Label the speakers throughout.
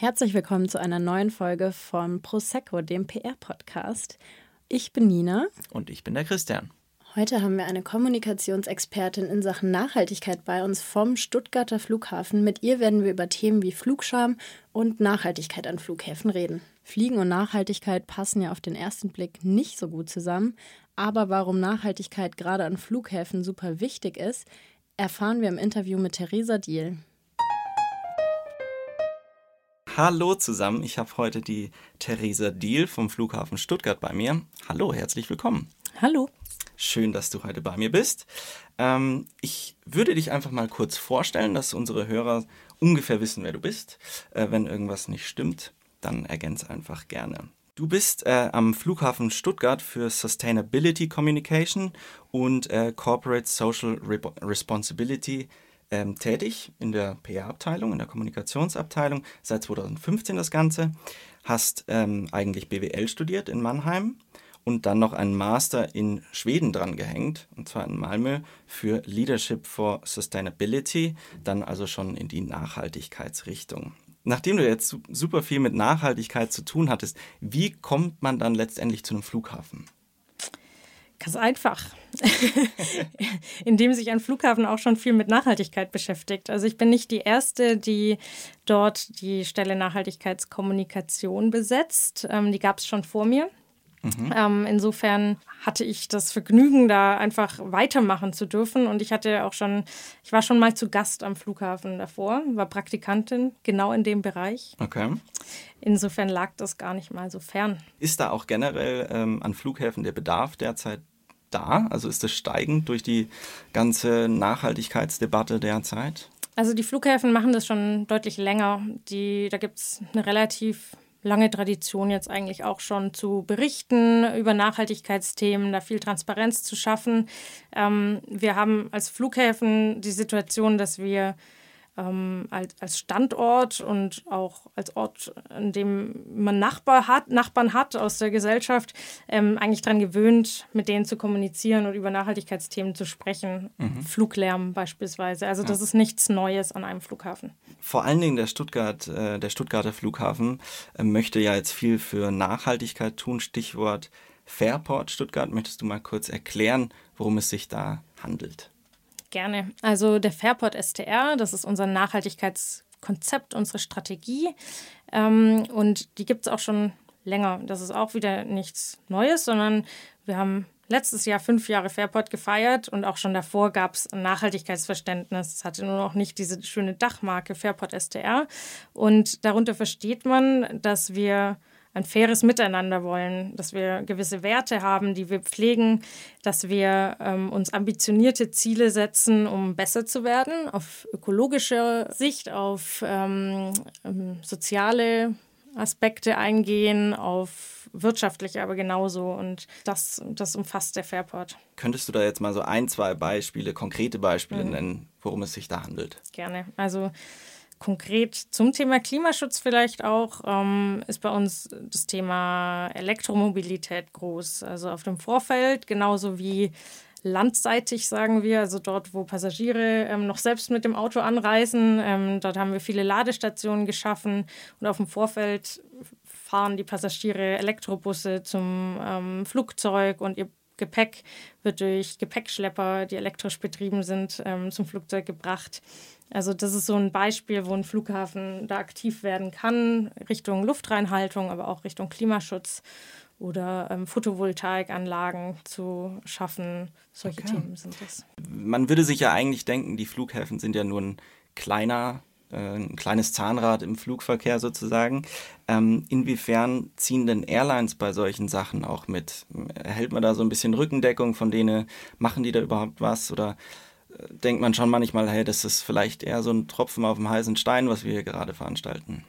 Speaker 1: Herzlich willkommen zu einer neuen Folge von Prosecco, dem PR-Podcast. Ich bin Nina.
Speaker 2: Und ich bin der Christian.
Speaker 1: Heute haben wir eine Kommunikationsexpertin in Sachen Nachhaltigkeit bei uns vom Stuttgarter Flughafen. Mit ihr werden wir über Themen wie Flugscham und Nachhaltigkeit an Flughäfen reden. Fliegen und Nachhaltigkeit passen ja auf den ersten Blick nicht so gut zusammen, aber warum Nachhaltigkeit gerade an Flughäfen super wichtig ist, erfahren wir im Interview mit Theresa Diel.
Speaker 2: Hallo zusammen, ich habe heute die Theresa Diel vom Flughafen Stuttgart bei mir. Hallo, herzlich willkommen.
Speaker 1: Hallo.
Speaker 2: Schön, dass du heute bei mir bist. Ähm, ich würde dich einfach mal kurz vorstellen, dass unsere Hörer ungefähr wissen, wer du bist. Äh, wenn irgendwas nicht stimmt, dann ergänze einfach gerne. Du bist äh, am Flughafen Stuttgart für Sustainability Communication und äh, Corporate Social Re Responsibility ähm, tätig in der PR-Abteilung, in der Kommunikationsabteilung, seit 2015 das Ganze. Hast ähm, eigentlich BWL studiert in Mannheim und dann noch einen Master in Schweden dran gehängt, und zwar in Malmö für Leadership for Sustainability, dann also schon in die Nachhaltigkeitsrichtung. Nachdem du jetzt super viel mit Nachhaltigkeit zu tun hattest, wie kommt man dann letztendlich zu einem Flughafen?
Speaker 3: Ganz einfach, indem sich ein Flughafen auch schon viel mit Nachhaltigkeit beschäftigt. Also ich bin nicht die Erste, die dort die Stelle Nachhaltigkeitskommunikation besetzt. Ähm, die gab es schon vor mir. Mhm. Ähm, insofern hatte ich das Vergnügen, da einfach weitermachen zu dürfen. Und ich hatte auch schon, ich war schon mal zu Gast am Flughafen davor, war Praktikantin genau in dem Bereich.
Speaker 2: Okay.
Speaker 3: Insofern lag das gar nicht mal so fern.
Speaker 2: Ist da auch generell ähm, an Flughäfen der Bedarf derzeit da? Also ist das steigend durch die ganze Nachhaltigkeitsdebatte derzeit?
Speaker 3: Also die Flughäfen machen das schon deutlich länger. Die, da gibt es eine relativ lange Tradition jetzt eigentlich auch schon zu berichten über Nachhaltigkeitsthemen, da viel Transparenz zu schaffen. Ähm, wir haben als Flughäfen die Situation, dass wir ähm, als, als Standort und auch als Ort, an dem man Nachbar hat, Nachbarn hat aus der Gesellschaft, ähm, eigentlich daran gewöhnt, mit denen zu kommunizieren und über Nachhaltigkeitsthemen zu sprechen. Mhm. Fluglärm beispielsweise. Also das ist nichts Neues an einem Flughafen.
Speaker 2: Vor allen Dingen der, Stuttgart, äh, der Stuttgarter Flughafen äh, möchte ja jetzt viel für Nachhaltigkeit tun. Stichwort Fairport Stuttgart. Möchtest du mal kurz erklären, worum es sich da handelt?
Speaker 3: Gerne. Also der Fairport STR, das ist unser Nachhaltigkeitskonzept, unsere Strategie. Ähm, und die gibt es auch schon länger. Das ist auch wieder nichts Neues, sondern wir haben letztes Jahr fünf Jahre Fairport gefeiert und auch schon davor gab es ein Nachhaltigkeitsverständnis. Es hatte nur noch nicht diese schöne Dachmarke Fairport STR. Und darunter versteht man, dass wir ein faires Miteinander wollen, dass wir gewisse Werte haben, die wir pflegen, dass wir ähm, uns ambitionierte Ziele setzen, um besser zu werden, auf ökologische Sicht, auf ähm, ähm, soziale Aspekte eingehen, auf wirtschaftliche aber genauso. Und das, das umfasst der Fairport.
Speaker 2: Könntest du da jetzt mal so ein, zwei Beispiele, konkrete Beispiele mhm. nennen, worum es sich da handelt?
Speaker 3: Gerne. Also Konkret zum Thema Klimaschutz vielleicht auch ähm, ist bei uns das Thema Elektromobilität groß. Also auf dem Vorfeld, genauso wie landseitig, sagen wir, also dort, wo Passagiere ähm, noch selbst mit dem Auto anreisen. Ähm, dort haben wir viele Ladestationen geschaffen und auf dem Vorfeld fahren die Passagiere Elektrobusse zum ähm, Flugzeug und ihr Gepäck wird durch Gepäckschlepper, die elektrisch betrieben sind, ähm, zum Flugzeug gebracht. Also das ist so ein Beispiel, wo ein Flughafen da aktiv werden kann, Richtung Luftreinhaltung, aber auch Richtung Klimaschutz oder ähm, Photovoltaikanlagen zu schaffen. Solche okay. Themen sind das.
Speaker 2: Man würde sich ja eigentlich denken, die Flughäfen sind ja nur ein kleiner, ein kleines Zahnrad im Flugverkehr sozusagen. Ähm, inwiefern ziehen denn Airlines bei solchen Sachen auch mit? Erhält man da so ein bisschen Rückendeckung von denen? Machen die da überhaupt was? Oder denkt man schon manchmal, hey, das ist vielleicht eher so ein Tropfen auf dem heißen Stein, was wir hier gerade veranstalten.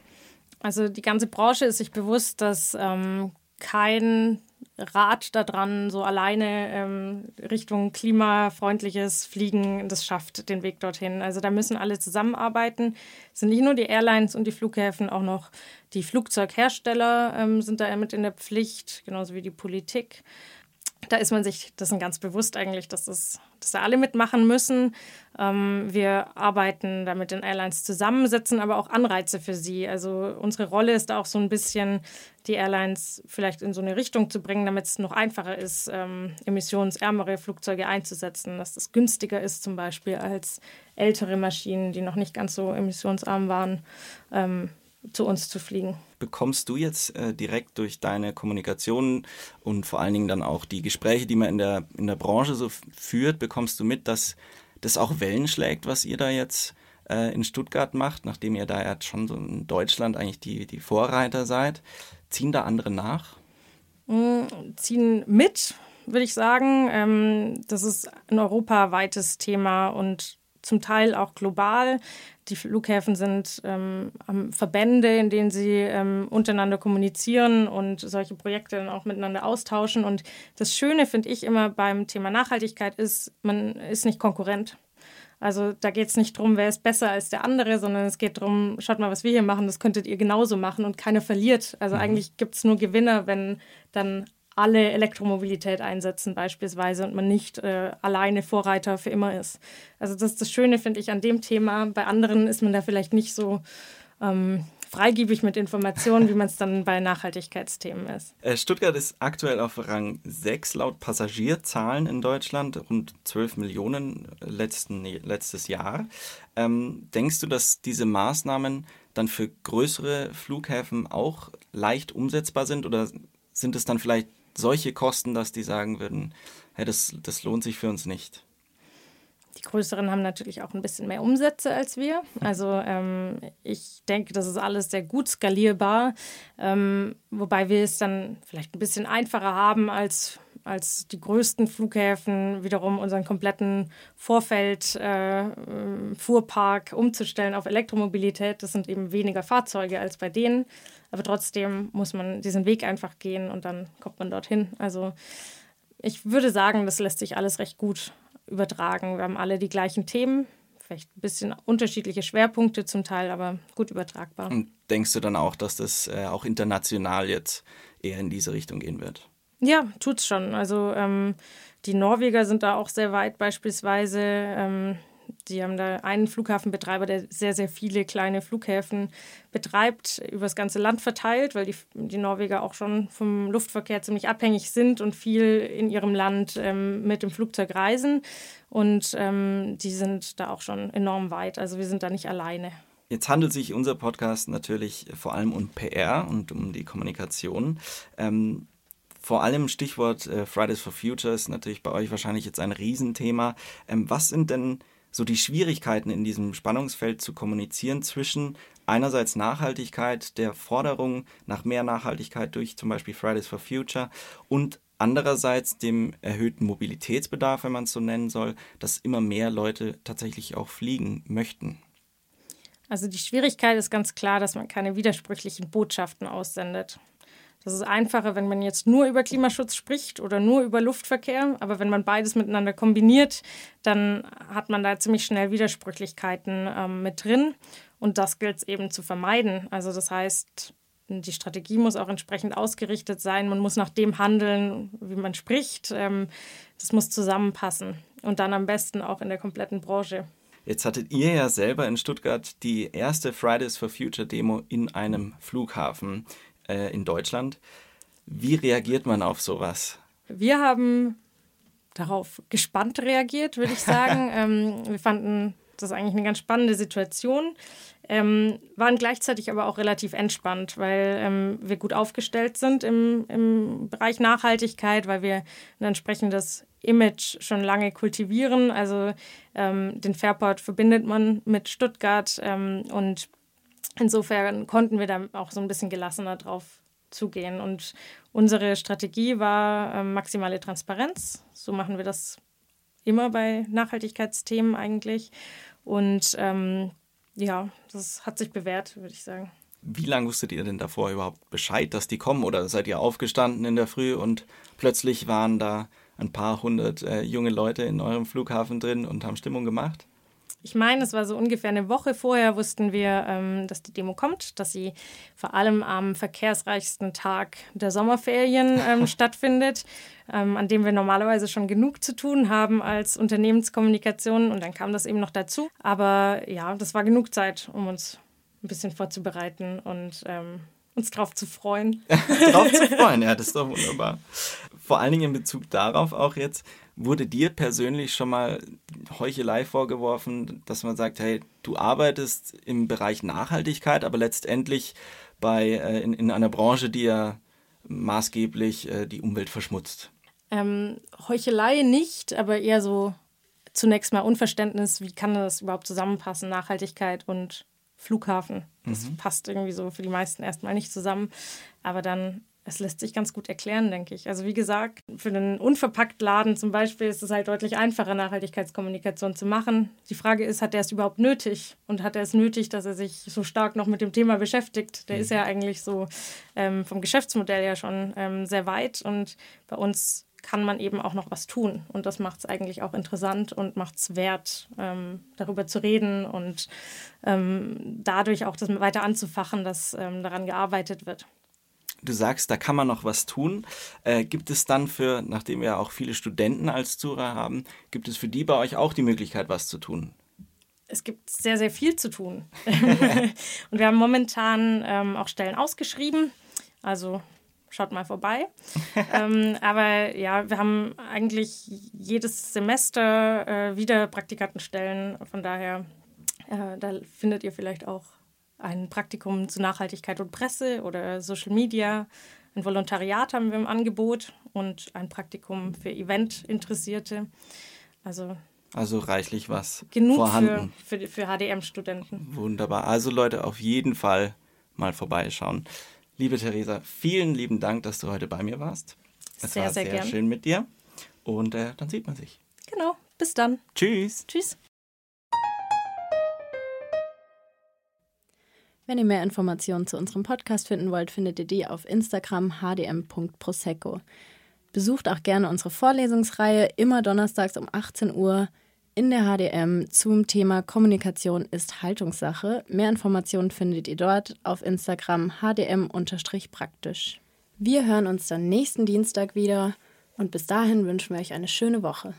Speaker 3: Also die ganze Branche ist sich bewusst, dass ähm, kein Rad daran so alleine ähm, Richtung klimafreundliches Fliegen das schafft, den Weg dorthin. Also da müssen alle zusammenarbeiten. Es sind nicht nur die Airlines und die Flughäfen, auch noch die Flugzeughersteller ähm, sind da mit in der Pflicht, genauso wie die Politik. Da ist man sich dessen ganz bewusst eigentlich, dass, das, dass da alle mitmachen müssen. Ähm, wir arbeiten da mit den Airlines zusammen, setzen aber auch Anreize für sie. Also unsere Rolle ist da auch so ein bisschen, die Airlines vielleicht in so eine Richtung zu bringen, damit es noch einfacher ist, ähm, emissionsärmere Flugzeuge einzusetzen, dass das günstiger ist zum Beispiel als ältere Maschinen, die noch nicht ganz so emissionsarm waren, ähm, zu uns zu fliegen
Speaker 2: bekommst du jetzt äh, direkt durch deine Kommunikation und vor allen Dingen dann auch die Gespräche, die man in der, in der Branche so führt, bekommst du mit, dass das auch Wellen schlägt, was ihr da jetzt äh, in Stuttgart macht, nachdem ihr da ja schon so in Deutschland eigentlich die, die Vorreiter seid? Ziehen da andere nach?
Speaker 3: Mm, ziehen mit, würde ich sagen. Ähm, das ist ein europaweites Thema und zum Teil auch global. Die Flughäfen sind ähm, Verbände, in denen sie ähm, untereinander kommunizieren und solche Projekte dann auch miteinander austauschen. Und das Schöne, finde ich, immer beim Thema Nachhaltigkeit ist, man ist nicht Konkurrent. Also da geht es nicht darum, wer ist besser als der andere, sondern es geht darum, schaut mal, was wir hier machen, das könntet ihr genauso machen und keiner verliert. Also mhm. eigentlich gibt es nur Gewinner, wenn dann alle Elektromobilität einsetzen beispielsweise und man nicht äh, alleine Vorreiter für immer ist. Also das ist das Schöne, finde ich, an dem Thema. Bei anderen ist man da vielleicht nicht so ähm, freigebig mit Informationen, wie man es dann bei Nachhaltigkeitsthemen ist.
Speaker 2: Äh, Stuttgart ist aktuell auf Rang 6 laut Passagierzahlen in Deutschland, rund 12 Millionen letzten, letztes Jahr. Ähm, denkst du, dass diese Maßnahmen dann für größere Flughäfen auch leicht umsetzbar sind oder sind es dann vielleicht solche Kosten, dass die sagen würden, hey, das, das lohnt sich für uns nicht.
Speaker 3: Die größeren haben natürlich auch ein bisschen mehr Umsätze als wir. Also ähm, ich denke, das ist alles sehr gut skalierbar, ähm, wobei wir es dann vielleicht ein bisschen einfacher haben als, als die größten Flughäfen, wiederum unseren kompletten Vorfeld, äh, Fuhrpark umzustellen auf Elektromobilität. Das sind eben weniger Fahrzeuge als bei denen. Aber trotzdem muss man diesen Weg einfach gehen und dann kommt man dorthin. Also ich würde sagen, das lässt sich alles recht gut übertragen. Wir haben alle die gleichen Themen, vielleicht ein bisschen unterschiedliche Schwerpunkte zum Teil, aber gut übertragbar.
Speaker 2: Und denkst du dann auch, dass das äh, auch international jetzt eher in diese Richtung gehen wird?
Speaker 3: Ja, tut's schon. Also ähm, die Norweger sind da auch sehr weit beispielsweise. Ähm, die haben da einen Flughafenbetreiber, der sehr, sehr viele kleine Flughäfen betreibt, über das ganze Land verteilt, weil die, die Norweger auch schon vom Luftverkehr ziemlich abhängig sind und viel in ihrem Land ähm, mit dem Flugzeug reisen. Und ähm, die sind da auch schon enorm weit. Also wir sind da nicht alleine.
Speaker 2: Jetzt handelt sich unser Podcast natürlich vor allem um PR und um die Kommunikation. Ähm, vor allem Stichwort äh, Fridays for Future ist natürlich bei euch wahrscheinlich jetzt ein Riesenthema. Ähm, was sind denn so die Schwierigkeiten in diesem Spannungsfeld zu kommunizieren zwischen einerseits Nachhaltigkeit, der Forderung nach mehr Nachhaltigkeit durch zum Beispiel Fridays for Future und andererseits dem erhöhten Mobilitätsbedarf, wenn man es so nennen soll, dass immer mehr Leute tatsächlich auch fliegen möchten.
Speaker 3: Also die Schwierigkeit ist ganz klar, dass man keine widersprüchlichen Botschaften aussendet. Das ist einfacher, wenn man jetzt nur über Klimaschutz spricht oder nur über Luftverkehr. Aber wenn man beides miteinander kombiniert, dann hat man da ziemlich schnell Widersprüchlichkeiten ähm, mit drin. Und das gilt es eben zu vermeiden. Also das heißt, die Strategie muss auch entsprechend ausgerichtet sein. Man muss nach dem handeln, wie man spricht. Ähm, das muss zusammenpassen. Und dann am besten auch in der kompletten Branche.
Speaker 2: Jetzt hattet ihr ja selber in Stuttgart die erste Fridays for Future Demo in einem Flughafen äh, in Deutschland. Wie reagiert man auf sowas?
Speaker 3: Wir haben darauf gespannt reagiert, würde ich sagen. ähm, wir fanden das eigentlich eine ganz spannende Situation, ähm, waren gleichzeitig aber auch relativ entspannt, weil ähm, wir gut aufgestellt sind im, im Bereich Nachhaltigkeit, weil wir ein entsprechendes Image schon lange kultivieren. Also ähm, den Fairport verbindet man mit Stuttgart ähm, und Insofern konnten wir da auch so ein bisschen gelassener drauf zugehen. Und unsere Strategie war äh, maximale Transparenz. So machen wir das immer bei Nachhaltigkeitsthemen eigentlich. Und ähm, ja, das hat sich bewährt, würde ich sagen.
Speaker 2: Wie lange wusstet ihr denn davor überhaupt Bescheid, dass die kommen? Oder seid ihr aufgestanden in der Früh und plötzlich waren da ein paar hundert äh, junge Leute in eurem Flughafen drin und haben Stimmung gemacht?
Speaker 3: Ich meine, es war so ungefähr eine Woche vorher, wussten wir, ähm, dass die Demo kommt, dass sie vor allem am verkehrsreichsten Tag der Sommerferien ähm, stattfindet, ähm, an dem wir normalerweise schon genug zu tun haben als Unternehmenskommunikation. Und dann kam das eben noch dazu. Aber ja, das war genug Zeit, um uns ein bisschen vorzubereiten und ähm, uns drauf zu freuen.
Speaker 2: drauf zu freuen, ja, das ist doch wunderbar. Vor allen Dingen in Bezug darauf auch jetzt, Wurde dir persönlich schon mal Heuchelei vorgeworfen, dass man sagt, hey, du arbeitest im Bereich Nachhaltigkeit, aber letztendlich bei, äh, in, in einer Branche, die ja maßgeblich äh, die Umwelt verschmutzt?
Speaker 3: Ähm, Heuchelei nicht, aber eher so zunächst mal Unverständnis, wie kann das überhaupt zusammenpassen, Nachhaltigkeit und Flughafen. Das mhm. passt irgendwie so für die meisten erstmal nicht zusammen. Aber dann es lässt sich ganz gut erklären, denke ich. Also wie gesagt, für einen Unverpackt-Laden zum Beispiel ist es halt deutlich einfacher, Nachhaltigkeitskommunikation zu machen. Die Frage ist, hat er es überhaupt nötig? Und hat er es nötig, dass er sich so stark noch mit dem Thema beschäftigt? Der mhm. ist ja eigentlich so ähm, vom Geschäftsmodell ja schon ähm, sehr weit. Und bei uns kann man eben auch noch was tun. Und das macht es eigentlich auch interessant und macht es wert, ähm, darüber zu reden und ähm, dadurch auch das weiter anzufachen, dass ähm, daran gearbeitet wird
Speaker 2: du sagst, da kann man noch was tun. Äh, gibt es dann für, nachdem wir auch viele Studenten als Zuhörer haben, gibt es für die bei euch auch die Möglichkeit, was zu tun?
Speaker 3: Es gibt sehr, sehr viel zu tun. und wir haben momentan ähm, auch Stellen ausgeschrieben. Also schaut mal vorbei. ähm, aber ja, wir haben eigentlich jedes Semester äh, wieder Praktikantenstellen. Von daher, äh, da findet ihr vielleicht auch ein Praktikum zu Nachhaltigkeit und Presse oder Social Media. Ein Volontariat haben wir im Angebot und ein Praktikum für Event-Interessierte. Also,
Speaker 2: also reichlich was
Speaker 3: genug
Speaker 2: vorhanden.
Speaker 3: Für, für, für HDM-Studenten.
Speaker 2: Wunderbar. Also Leute, auf jeden Fall mal vorbeischauen. Liebe Theresa, vielen lieben Dank, dass du heute bei mir warst. Es sehr, war sehr, sehr gern. schön mit dir. Und äh, dann sieht man sich.
Speaker 3: Genau. Bis dann.
Speaker 2: Tschüss.
Speaker 3: Tschüss.
Speaker 1: Wenn ihr mehr Informationen zu unserem Podcast finden wollt, findet ihr die auf Instagram hdm.prosecco. Besucht auch gerne unsere Vorlesungsreihe immer donnerstags um 18 Uhr in der HDM zum Thema Kommunikation ist Haltungssache. Mehr Informationen findet ihr dort auf Instagram hdm-praktisch. Wir hören uns dann nächsten Dienstag wieder und bis dahin wünschen wir euch eine schöne Woche.